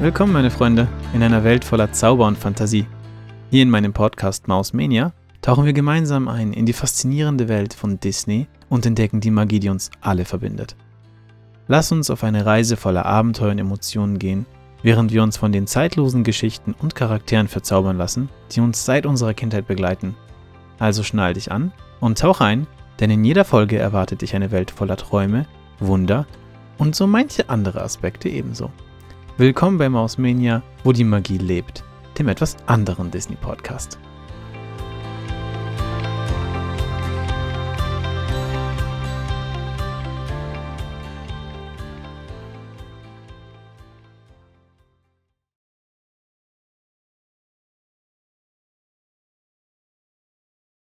Willkommen, meine Freunde, in einer Welt voller Zauber und Fantasie. Hier in meinem Podcast Maus Mania tauchen wir gemeinsam ein in die faszinierende Welt von Disney und entdecken die Magie, die uns alle verbindet. Lass uns auf eine Reise voller Abenteuer und Emotionen gehen, während wir uns von den zeitlosen Geschichten und Charakteren verzaubern lassen, die uns seit unserer Kindheit begleiten. Also schnall dich an und tauch ein, denn in jeder Folge erwartet dich eine Welt voller Träume, Wunder und so manche andere Aspekte ebenso. Willkommen bei Mausmania, wo die Magie lebt, dem etwas anderen Disney-Podcast.